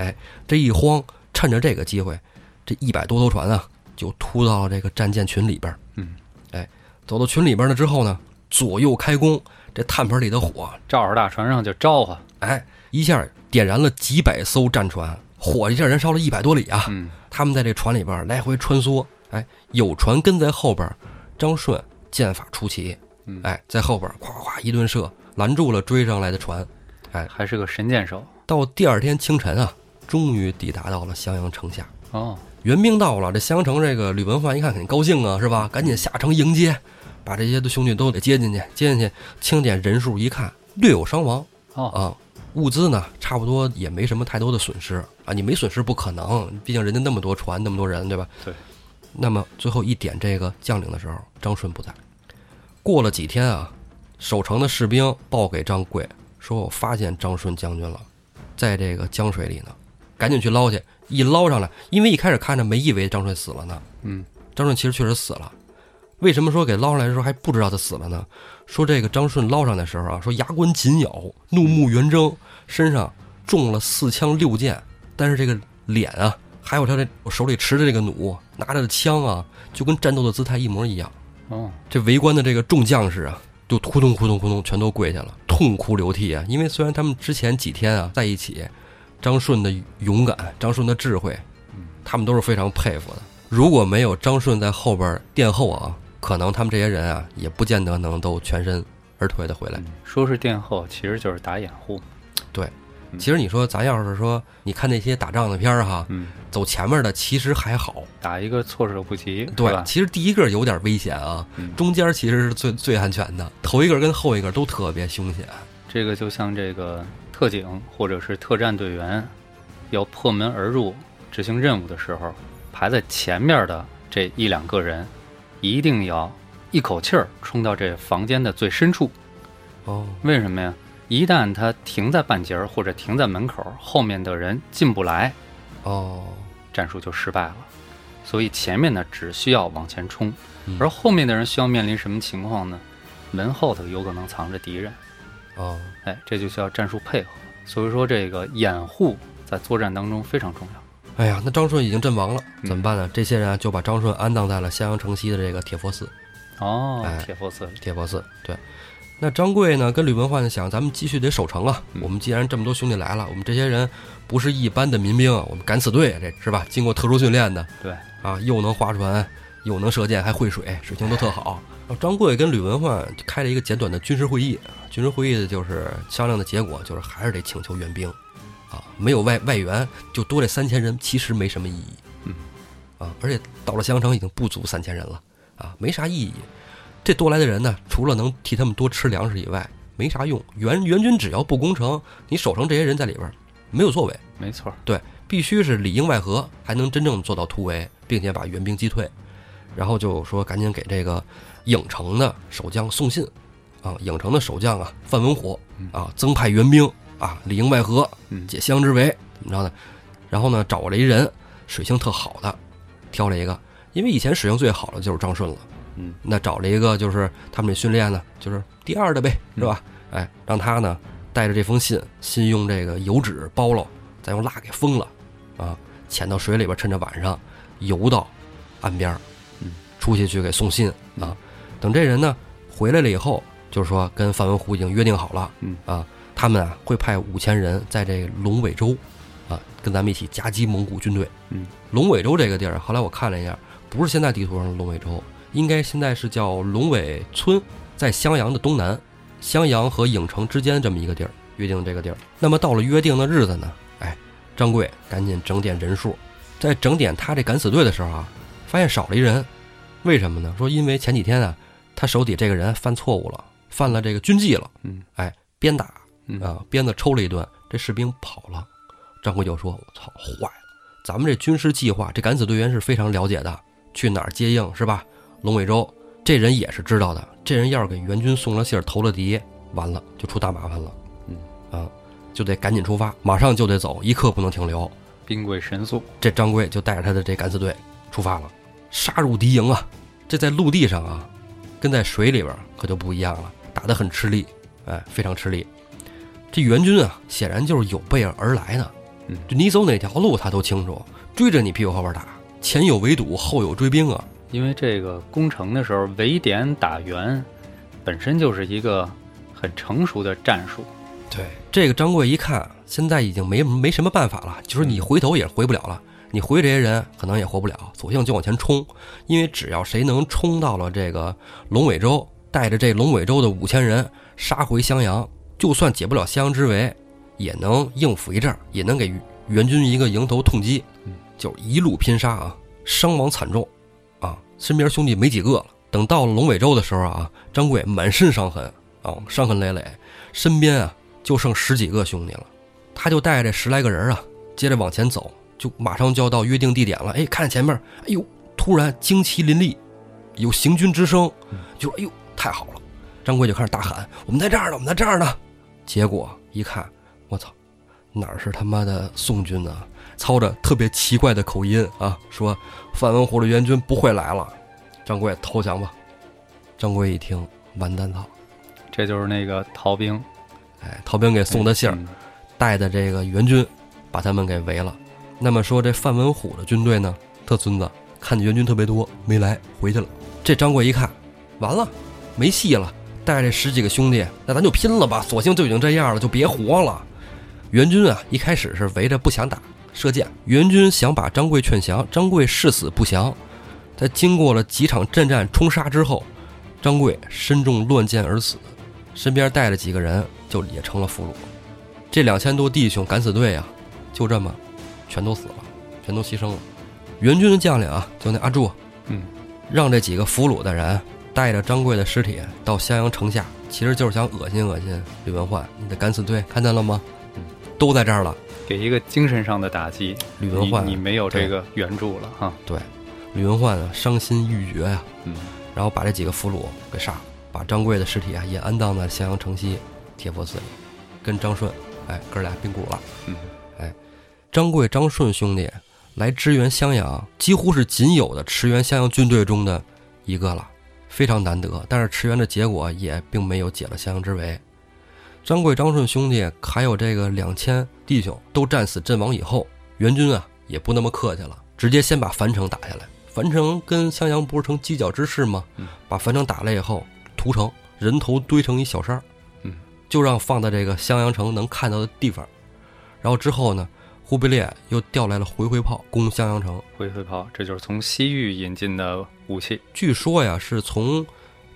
Speaker 1: 哎，这一慌，趁着这个机会，这一百多艘船啊，就突到了这个战舰群里边。
Speaker 2: 嗯，
Speaker 1: 哎，走到群里边了之后呢，左右开弓，这炭盆里的火
Speaker 2: 照着大船上就招呼，
Speaker 1: 哎，一下点燃了几百艘战船，火一下燃烧了一百多里啊。
Speaker 2: 嗯，
Speaker 1: 他们在这船里边来回穿梭。哎，有船跟在后边，张顺剑法出奇，哎，在后边咵咵一顿射，拦住了追上来的船，哎，
Speaker 2: 还是个神箭手。
Speaker 1: 到第二天清晨啊，终于抵达到了襄阳城下。
Speaker 2: 哦，
Speaker 1: 援兵到了，这襄阳城这个吕文焕一看肯定高兴啊，是吧？赶紧下城迎接，把这些的兄弟都给接进去，接进去清点人数，一看略有伤亡。
Speaker 2: 哦
Speaker 1: 啊，物资呢差不多也没什么太多的损失啊，你没损失不可能，毕竟人家那么多船，那么多人，对吧？
Speaker 2: 对。
Speaker 1: 那么最后一点这个将领的时候，张顺不在。过了几天啊，守城的士兵报给张贵说：“我发现张顺将军了，在这个江水里呢，赶紧去捞去。一捞上来，因为一开始看着没以为张顺死了呢。
Speaker 2: 嗯，
Speaker 1: 张顺其实确实死了。为什么说给捞上来的时候还不知道他死了呢？说这个张顺捞上来的时候啊，说牙关紧咬，怒目圆睁，身上中了四枪六箭，但是这个脸啊。”还有他这手里持着这个弩，拿着的枪啊，就跟战斗的姿态一模一样。
Speaker 2: 哦，
Speaker 1: 这围观的这个众将士啊，就扑通扑通扑通，全都跪下了，痛哭流涕啊！因为虽然他们之前几天啊在一起，张顺的勇敢，张顺的智慧，他们都是非常佩服的。如果没有张顺在后边殿后啊，可能他们这些人啊，也不见得能都全身而退的回来。
Speaker 2: 说是殿后，其实就是打掩护。
Speaker 1: 对。其实你说，咱要是说，你看那些打仗的片儿哈，走前面的其实还好，
Speaker 2: 打一个措手不及，
Speaker 1: 对？其实第一个有点危险啊，中间其实是最最安全的，头一个跟后一个都特别凶险。
Speaker 2: 这个就像这个特警或者是特战队员要破门而入执行任务的时候，排在前面的这一两个人，一定要一口气儿冲到这房间的最深处。
Speaker 1: 哦，
Speaker 2: 为什么呀？一旦他停在半截儿或者停在门口，后面的人进不来，
Speaker 1: 哦，
Speaker 2: 战术就失败了。所以前面呢只需要往前冲，而后面的人需要面临什么情况呢？门后头有可能藏着敌人，
Speaker 1: 哦，
Speaker 2: 哎，这就需要战术配合。所以说这个掩护在作战当中非常重要。
Speaker 1: 哎呀，那张顺已经阵亡了，怎么办呢？这些人就把张顺安葬在了襄阳城西的这个铁佛寺。
Speaker 2: 哦，铁佛寺，
Speaker 1: 铁佛寺，对。那张贵呢？跟吕文焕想，咱们继续得守城啊。我们既然这么多兄弟来了，我们这些人不是一般的民兵，我们敢死队，这是吧？经过特殊训练的，
Speaker 2: 对
Speaker 1: 啊，又能划船，又能射箭，还会水，水性都特好。张贵跟吕文焕开了一个简短的军事会议，军事会议的就是商量的结果，就是还是得请求援兵，啊，没有外外援，就多这三千人，其实没什么意义，
Speaker 2: 嗯，
Speaker 1: 啊，而且到了襄城已经不足三千人了，啊，没啥意义。这多来的人呢，除了能替他们多吃粮食以外，没啥用。援援军只要不攻城，你守城这些人在里边没有作为。
Speaker 2: 没错，
Speaker 1: 对，必须是里应外合，还能真正做到突围，并且把援兵击退。然后就说赶紧给这个郢城的守将送信，啊，郢城的守将啊，范文火啊，增派援兵啊，里应外合，解襄之围，怎么着呢？然后呢，找了一人水性特好的，挑了一个，因为以前水性最好的就是张顺了。
Speaker 2: 嗯，
Speaker 1: 那找了一个，就是他们这训练呢，就是第二的呗，是吧？哎，让他呢带着这封信，信用这个油纸包了，再用蜡给封了，啊，潜到水里边，趁着晚上游到岸边，
Speaker 2: 嗯，
Speaker 1: 出去去给送信啊。等这人呢回来了以后，就是说跟范文虎已经约定好了，
Speaker 2: 嗯
Speaker 1: 啊，他们啊会派五千人在这龙尾洲，啊，跟咱们一起夹击蒙古军队。
Speaker 2: 嗯，
Speaker 1: 龙尾洲这个地儿，后来我看了一下，不是现在地图上的龙尾洲。应该现在是叫龙尾村，在襄阳的东南，襄阳和郢城之间这么一个地儿，约定这个地儿。那么到了约定的日子呢，哎，张贵赶紧整点人数，在整点他这敢死队的时候啊，发现少了一人，为什么呢？说因为前几天啊，他手底这个人犯错误了，犯了这个军纪了，
Speaker 2: 嗯，
Speaker 1: 哎，鞭打
Speaker 2: 嗯
Speaker 1: 啊，鞭子抽了一顿，这士兵跑了。张贵就说：“我操，坏了！咱们这军事计划，这敢死队员是非常了解的，去哪儿接应是吧？龙尾洲这人也是知道的，这人要是给援军送了信儿，投了敌，完了就出大麻烦了。
Speaker 2: 嗯，
Speaker 1: 啊，就得赶紧出发，马上就得走，一刻不能停留。
Speaker 2: 兵贵神速，
Speaker 1: 这张贵就带着他的这敢死队出发了，杀入敌营啊！这在陆地上啊，跟在水里边可就不一样了，打得很吃力，哎，非常吃力。这援军啊，显然就是有备而来的，
Speaker 2: 嗯
Speaker 1: 就你走哪条路他都清楚，追着你屁股后边打，前有围堵，后有追兵啊。
Speaker 2: 因为这个攻城的时候围点打援，本身就是一个很成熟的战术。
Speaker 1: 对，这个张贵一看，现在已经没没什么办法了，就是你回头也回不了了，你回这些人可能也活不了，索性就往前冲，因为只要谁能冲到了这个龙尾洲，带着这龙尾洲的五千人杀回襄阳，就算解不了襄阳之围，也能应付一阵儿，也能给援军一个迎头痛击，
Speaker 2: 嗯
Speaker 1: 就一路拼杀啊，伤亡惨重，啊，身边兄弟没几个了。等到了龙尾洲的时候啊，张贵满身伤痕啊，伤痕累累，身边啊就剩十几个兄弟了，他就带着十来个人啊，接着往前走，就马上就要到约定地点了。哎，看前面，哎呦，突然旌旗林立，有行军之声，就哎呦，太好了！张贵就开始大喊：“我们在这儿呢，我们在这儿呢！”结果一看，我操，哪儿是他妈的宋军呢？操着特别奇怪的口音啊，说范文虎的援军不会来了，张贵投降吧。张贵一听，完蛋了！
Speaker 2: 这就是那个逃兵
Speaker 1: 哎，逃兵给送的信儿，
Speaker 2: 嗯
Speaker 1: 带的这个援军，把他们给围了。那么说这范文虎的军队呢，特孙子看见援军特别多，没来，回去了。这张贵一看，完了，没戏了，带这十几个兄弟，那咱就拼了吧，索性就已经这样了，就别活了。援军啊，一开始是围着不想打，射箭。援军想把张贵劝降，张贵誓死不降。在经过了几场阵战冲杀之后，张贵身中乱箭而死，身边带着几个人就也成了俘虏。这两千多弟兄敢死队啊，就这么全都死了，全都牺牲了。援军的将领啊，就那阿柱，
Speaker 2: 嗯，
Speaker 1: 让这几个俘虏的人带着张贵的尸体到襄阳城下，其实就是想恶心恶心吕文焕。你的敢死队看见了吗？
Speaker 2: 嗯，
Speaker 1: 都在这儿了。
Speaker 2: 给一个精神上的打击。
Speaker 1: 吕文焕
Speaker 2: 你你没有这个援助了哈。
Speaker 1: 对吕文焕啊，伤心欲绝呀、
Speaker 2: 嗯，
Speaker 1: 然后把这几个俘虏给杀了，把张贵的尸体啊也安葬在襄阳城西铁佛寺里，跟张顺，哎，哥俩并骨了。
Speaker 2: 嗯，
Speaker 1: 张贵、张顺兄弟来支援襄阳，几乎是仅有的驰援襄阳军队中的一个了，非常难得。但是驰援的结果也并没有解了襄阳之围。张贵、张顺兄弟还有这个两千弟兄都战死阵亡以后，援军啊也不那么客气了，直接先把樊城打下来。樊城跟襄阳不是成犄角之势吗
Speaker 2: 嗯？
Speaker 1: 把樊城打了以后，屠城，人头堆成一小山儿
Speaker 2: 嗯，
Speaker 1: 就让放在这个襄阳城能看到的地方。然后之后呢，忽必烈又调来了回回炮攻襄阳城。
Speaker 2: 回回炮，这就是从西域引进的武器。
Speaker 1: 据说呀，是从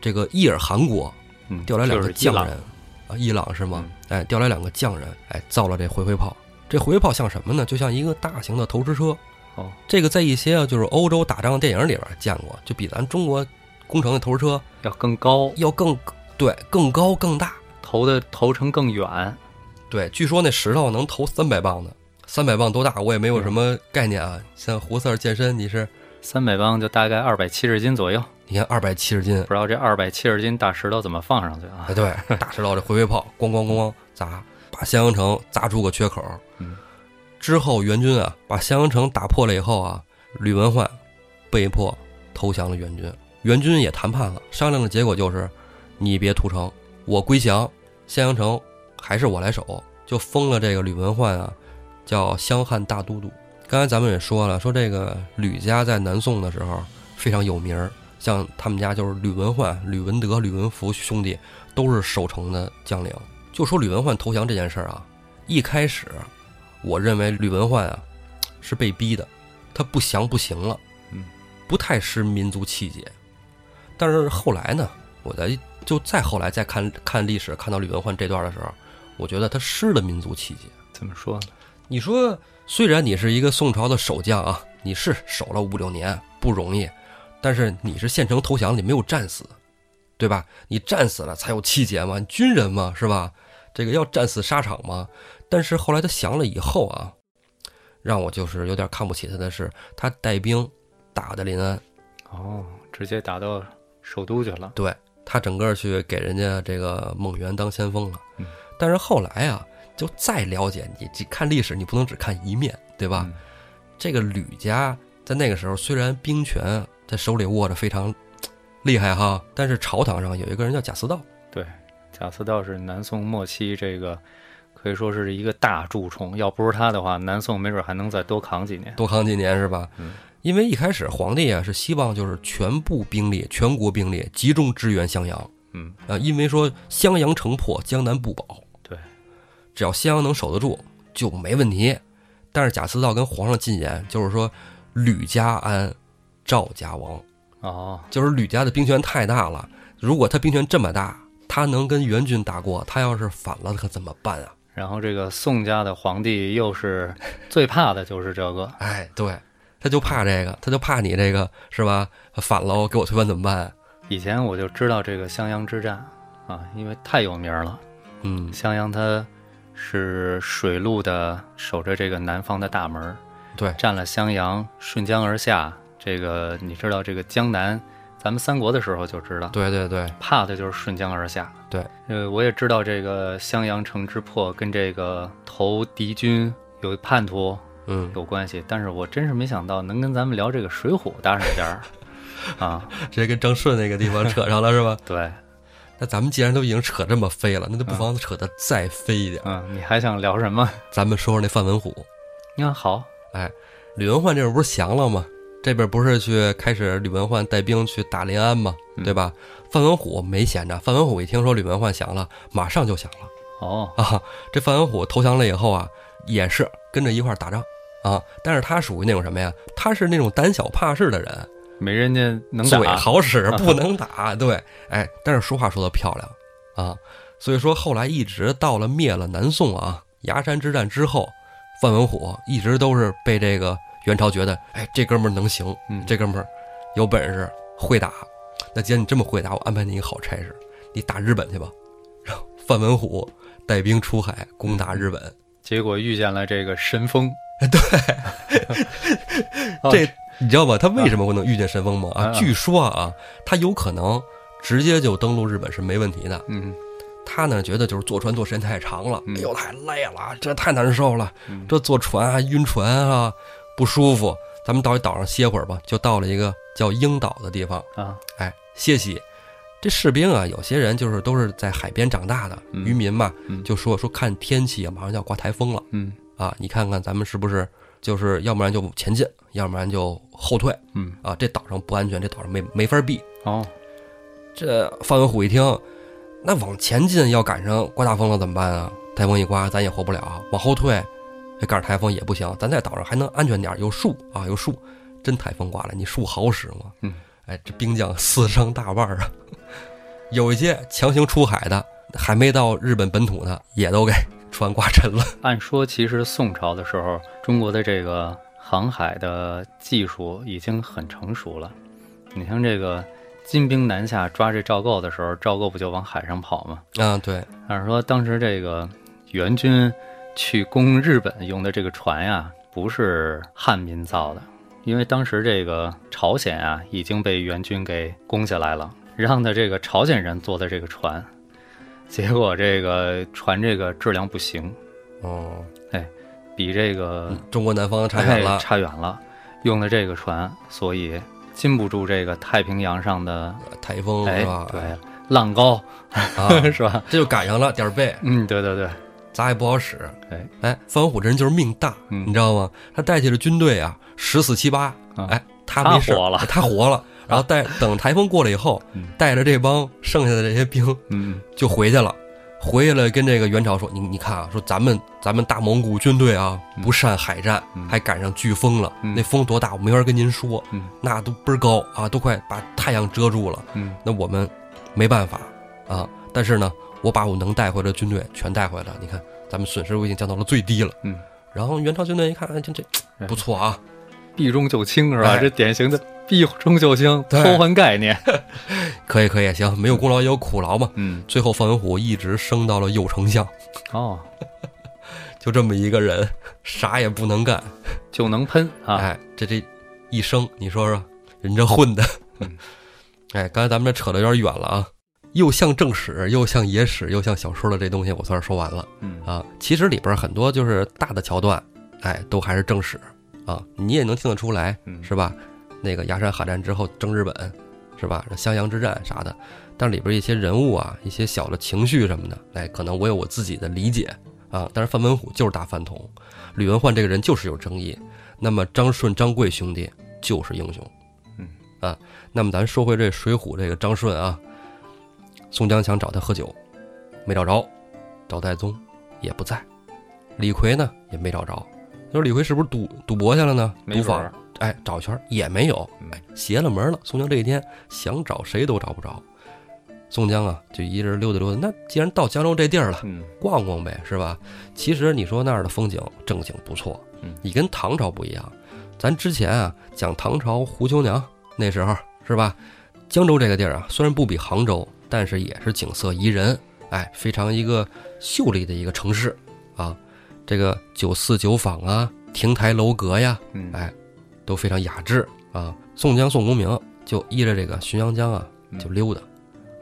Speaker 1: 这个伊尔汗国
Speaker 2: 嗯，
Speaker 1: 调来两个匠人，啊，伊朗是吗？哎，调来两个匠人，哎，造了这回回炮。这回回炮像什么呢？就像一个大型的投石车。
Speaker 2: 哦，
Speaker 1: 这个在一些啊，就是欧洲打仗电影里边见过，就比咱中国工程的投石车
Speaker 2: 要更高，
Speaker 1: 要更对更高更大。
Speaker 2: 投的投程更远。
Speaker 1: 对，据说那石头能投三百磅呢，三百磅多大？我也没有什么概念啊。像胡四儿健身，你是
Speaker 2: 三百磅就大概二百七十斤左右，
Speaker 1: 你看二百七十斤，
Speaker 2: 不知道这二百七十斤大石头怎么放上去啊
Speaker 1: 哎，？对，大石头这回回炮，咣咣咣咣砸，把襄阳城砸出个缺口。
Speaker 2: 嗯，
Speaker 1: 之后援军啊，把襄阳城打破了以后啊，吕文焕被迫投降了援军。援军也谈判了，商量的结果就是，你别屠城，我归降，襄阳城还是我来守，就封了这个吕文焕啊，叫襄汉大都督。刚才咱们也说了，说这个吕家在南宋的时候非常有名儿，像他们家就是吕文焕、吕文德、吕文福兄弟都是守城的将领。就说吕文焕投降这件事儿啊，一开始我认为吕文焕啊是被逼的，他不降不行了，
Speaker 2: 嗯，
Speaker 1: 不太失民族气节。但是后来呢，我在就再后来再看看历史，看到吕文焕这段的时候，我觉得他失了民族气节。
Speaker 2: 怎么说呢？
Speaker 1: 你说，虽然你是一个宋朝的守将啊，你是守了五六年不容易，但是你是献城投降，你没有战死，对对吧？你战死了才有气节嘛，你军人嘛，是吧？这个要战死沙场嘛。但是后来他降了以后啊，让我就是有点看不起他的是，他带兵打的临安，
Speaker 2: 哦，直接打到首都去了。
Speaker 1: 对他整个去给人家这个蒙元当先锋了。
Speaker 2: 嗯
Speaker 1: 但是后来啊，就再了解你，你看历史，你不能只看一面，对吧？
Speaker 2: 嗯
Speaker 1: 这个吕家在那个时候虽然兵权在手里握着非常厉害哈，但是朝堂上有一个人叫贾似道，
Speaker 2: 对，贾似道是南宋末期这个可以说是一个大蛀虫，要不是他的话，南宋没准还能再多扛几年。
Speaker 1: 多扛几年是吧？
Speaker 2: 嗯
Speaker 1: 因为一开始皇帝啊是希望就是全部兵力、全国兵力集中支援襄阳，
Speaker 2: 嗯，
Speaker 1: 啊，因为说襄阳城破，江南不保，
Speaker 2: 对，
Speaker 1: 只要襄阳能守得住就没问题。但是贾似道跟皇上进言，就是说吕家安，赵家亡，
Speaker 2: 哦，
Speaker 1: 就是吕家的兵权太大了。如果他兵权这么大，他能跟元军打过，他要是反了可怎么办啊？
Speaker 2: 然后这个宋家的皇帝又是最怕的就是这个，
Speaker 1: 哎，对，他就怕这个，他就怕你这个是吧？反了，给我推翻怎么办？
Speaker 2: 以前我就知道这个襄阳之战啊，因为太有名了。
Speaker 1: 嗯，
Speaker 2: 襄阳它是水陆的守着这个南方的大门儿，
Speaker 1: 对，
Speaker 2: 占了襄阳，顺江而下。这个你知道，这个江南，咱们三国的时候就知道，
Speaker 1: 对对对
Speaker 2: 怕的就是顺江而下。
Speaker 1: 对，
Speaker 2: 呃，我也知道这个襄阳城之破跟这个投敌军有叛徒
Speaker 1: 嗯，
Speaker 2: 有关系，但是我真是没想到能跟咱们聊这个水浒搭上边儿 [laughs] 啊。
Speaker 1: 直接跟张顺那个地方扯上了是吧？
Speaker 2: 对，
Speaker 1: 那咱们既然都已经扯这么飞了，那就不妨扯得再飞一点。
Speaker 2: 嗯，你还想聊什么？
Speaker 1: 咱们说说那范文虎，
Speaker 2: 你看好，
Speaker 1: 哎，吕文焕这边不是降了吗？这边不是去开始吕文焕带兵去打临安吗？
Speaker 2: 嗯
Speaker 1: 对吧？范文虎没闲着，范文虎一听说吕文焕降了，马上就降了
Speaker 2: 哦，[laughs]
Speaker 1: 啊。这范文虎投降了以后啊，也是跟着一块儿打仗啊，但是他属于那种什么呀？他是那种胆小怕事的人，
Speaker 2: 没人家能
Speaker 1: 嘴
Speaker 2: 打，
Speaker 1: 好使不能打，[laughs] 对，哎，但是说话说的漂亮啊，所以说后来一直到了灭了南宋啊，崖山之战之后，范文虎一直都是被这个元朝觉得，哎，这哥们儿能行，
Speaker 2: 嗯，
Speaker 1: 这哥们儿有本事，会打。那既然你这么会打，我安排你一个好差事，你打日本去吧。然 [laughs] 后范文虎带兵出海攻打日本，
Speaker 2: 结果遇见了这个神风，[laughs] 对。
Speaker 1: 这你知道吧？他为什么会能遇见神风吗？啊，
Speaker 2: 啊
Speaker 1: 据说啊，他有可能直接就登陆日本是没问题的。
Speaker 2: 嗯
Speaker 1: 他呢觉得就是坐船坐时间太长了，
Speaker 2: 嗯
Speaker 1: 哎呦太累了，这太难受了，
Speaker 2: 嗯
Speaker 1: 这坐船啊晕船啊不舒服，咱们到一岛上歇会儿吧。就到了一个叫鹰岛的地方，
Speaker 2: 啊，
Speaker 1: 哎歇息。这士兵啊，有些人就是都是在海边长大的
Speaker 2: 嗯
Speaker 1: 渔民嘛，
Speaker 2: 嗯
Speaker 1: 就说说看天气啊，马上就要刮台风了
Speaker 2: 嗯
Speaker 1: 啊，你看看咱们是不是就是要不然就前进，要不然就后退
Speaker 2: 嗯，
Speaker 1: 啊？这岛上不安全，这岛上没没法避。
Speaker 2: 哦，
Speaker 1: 这范文虎一听，那往前进要赶上刮大风了怎么办啊？台风一刮，咱也活不了；往后退，这赶上台风也不行。咱在岛上还能安全点儿，有树啊，有树。真台风刮来，你树好使吗？
Speaker 2: 嗯，
Speaker 1: 哎，这兵将 [laughs] 死伤大半儿啊。有一些强行出海的，还没到日本本土呢，也都给船刮沉了。[laughs]
Speaker 2: 按说其实宋朝的时候，中国的这个航海的技术已经很成熟了。你像这个金兵南下抓这赵构的时候，赵构不就往海上跑吗？
Speaker 1: 啊，对，
Speaker 2: 但是说当时这个元军去攻日本用的这个船呀，不是汉民造的，因为当时这个朝鲜啊已经被元军给攻下来了，让的这个朝鲜人坐的这个船，结果这个船这个质量不行，
Speaker 1: 哦，哎
Speaker 2: 比这个
Speaker 1: 嗯中国南方差远
Speaker 2: 哎
Speaker 1: 了。
Speaker 2: 差远了，用的这个船，所以禁不住这个太平洋上的
Speaker 1: 台风
Speaker 2: 哎？对浪高、
Speaker 1: 啊，[laughs]
Speaker 2: 是吧？
Speaker 1: 这就赶上了点儿背。
Speaker 2: 嗯，对对对，
Speaker 1: 咱也不好使。
Speaker 2: 哎
Speaker 1: 哎，范文虎这人就是命大，
Speaker 2: 嗯
Speaker 1: 你知道吗？他带起了军队啊，十死七八，
Speaker 2: 啊
Speaker 1: 哎，他
Speaker 2: 他
Speaker 1: 没
Speaker 2: 活了
Speaker 1: 他活了。然后带等台风过了以后
Speaker 2: 嗯，
Speaker 1: 带着这帮剩下的这些兵
Speaker 2: 嗯
Speaker 1: 就回去了。回去了，跟这个元朝说：“你你看啊，说咱们咱们大蒙古军队啊，
Speaker 2: 嗯
Speaker 1: 不善海战，
Speaker 2: 嗯
Speaker 1: 还赶上飓风了。
Speaker 2: 嗯
Speaker 1: 那风多大，我没法跟您说，
Speaker 2: 嗯
Speaker 1: 那都倍儿高啊，都快把太阳遮住了。
Speaker 2: 嗯
Speaker 1: 那我们没办法啊。但是呢，我把我能带回来的军队全带回来了。你看，咱们损失已经降到了最低了。
Speaker 2: 嗯，
Speaker 1: 然后元朝军队一看，哎这这不错啊，
Speaker 2: 避重就轻是吧？
Speaker 1: 哎
Speaker 2: 这典型的避重就轻，偷换概念。[laughs]
Speaker 1: 可以可以，行，没有功劳也有苦劳嘛。
Speaker 2: 嗯，
Speaker 1: 最后范文虎一直升到了右丞相，
Speaker 2: 哦，[laughs]
Speaker 1: 就这么一个人，啥也不能干。
Speaker 2: 就能喷啊。
Speaker 1: 哎，这这一生，你说说，人这混的
Speaker 2: 嗯。[laughs]
Speaker 1: 哎，刚才咱们这扯的有点远了啊，又像正史，又像野史，又像小说的这东西，我算是说完了
Speaker 2: 嗯
Speaker 1: 啊。其实里边很多就是大的桥段，哎，都还是正史啊，你也能听得出来，
Speaker 2: 嗯
Speaker 1: 是吧？那个崖山海战之后争日本，是吧？襄阳之战啥的，但里边一些人物啊，一些小的情绪什么的，哎，可能我有我自己的理解啊。但是范文虎就是大饭桶，吕文焕这个人就是有争议，那么张顺、张贵兄弟就是英雄，
Speaker 2: 嗯
Speaker 1: 啊。那么咱说回这《水浒》这个张顺啊，宋江想找他喝酒，没找着，找戴宗也不在，李逵呢也没找着。你说李逵是不是赌赌博去了呢？赌坊哎，找一圈也没有
Speaker 2: 嗯，
Speaker 1: 哎，邪了门了。宋江这一天想找谁都找不着。宋江啊，就一人溜达溜达。那既然到江州这地儿了，
Speaker 2: 嗯
Speaker 1: 逛逛呗，是吧？其实你说那儿的风景正经不错
Speaker 2: 嗯，
Speaker 1: 你跟唐朝不一样。咱之前啊讲唐朝胡秋娘那时候是吧？江州这个地儿啊，虽然不比杭州，但是也是景色宜人，哎，非常一个秀丽的一个城市啊。这个酒肆酒坊啊，亭台楼阁呀，
Speaker 2: 嗯，
Speaker 1: 哎，都非常雅致啊。宋江、宋公明就依着这个浔阳江啊，
Speaker 2: 嗯
Speaker 1: 就溜达，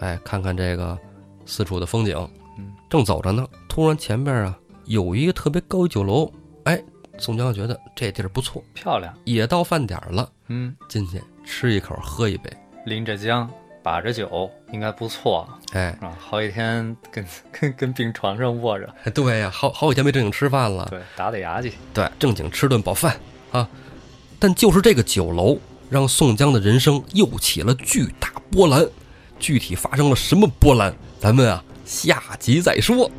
Speaker 1: 哎，看看这个四处的风景
Speaker 2: 嗯。
Speaker 1: 正走着呢，突然前边啊有一个特别高一酒楼，哎，宋江觉得这地儿不错，
Speaker 2: 漂亮。
Speaker 1: 也到饭点了，
Speaker 2: 嗯，
Speaker 1: 进去吃一口，喝一杯，
Speaker 2: 临着江，把着酒，应该不错
Speaker 1: 哎，
Speaker 2: 啊。好几天跟 [laughs] 跟跟病床上卧着，
Speaker 1: 对呀，好好几天没正经吃饭了，
Speaker 2: 对，打打牙祭。
Speaker 1: 对，正经吃顿饱饭啊。但就是这个酒楼，让宋江的人生又起了巨大波澜。具体发生了什么波澜，咱们啊下集再说。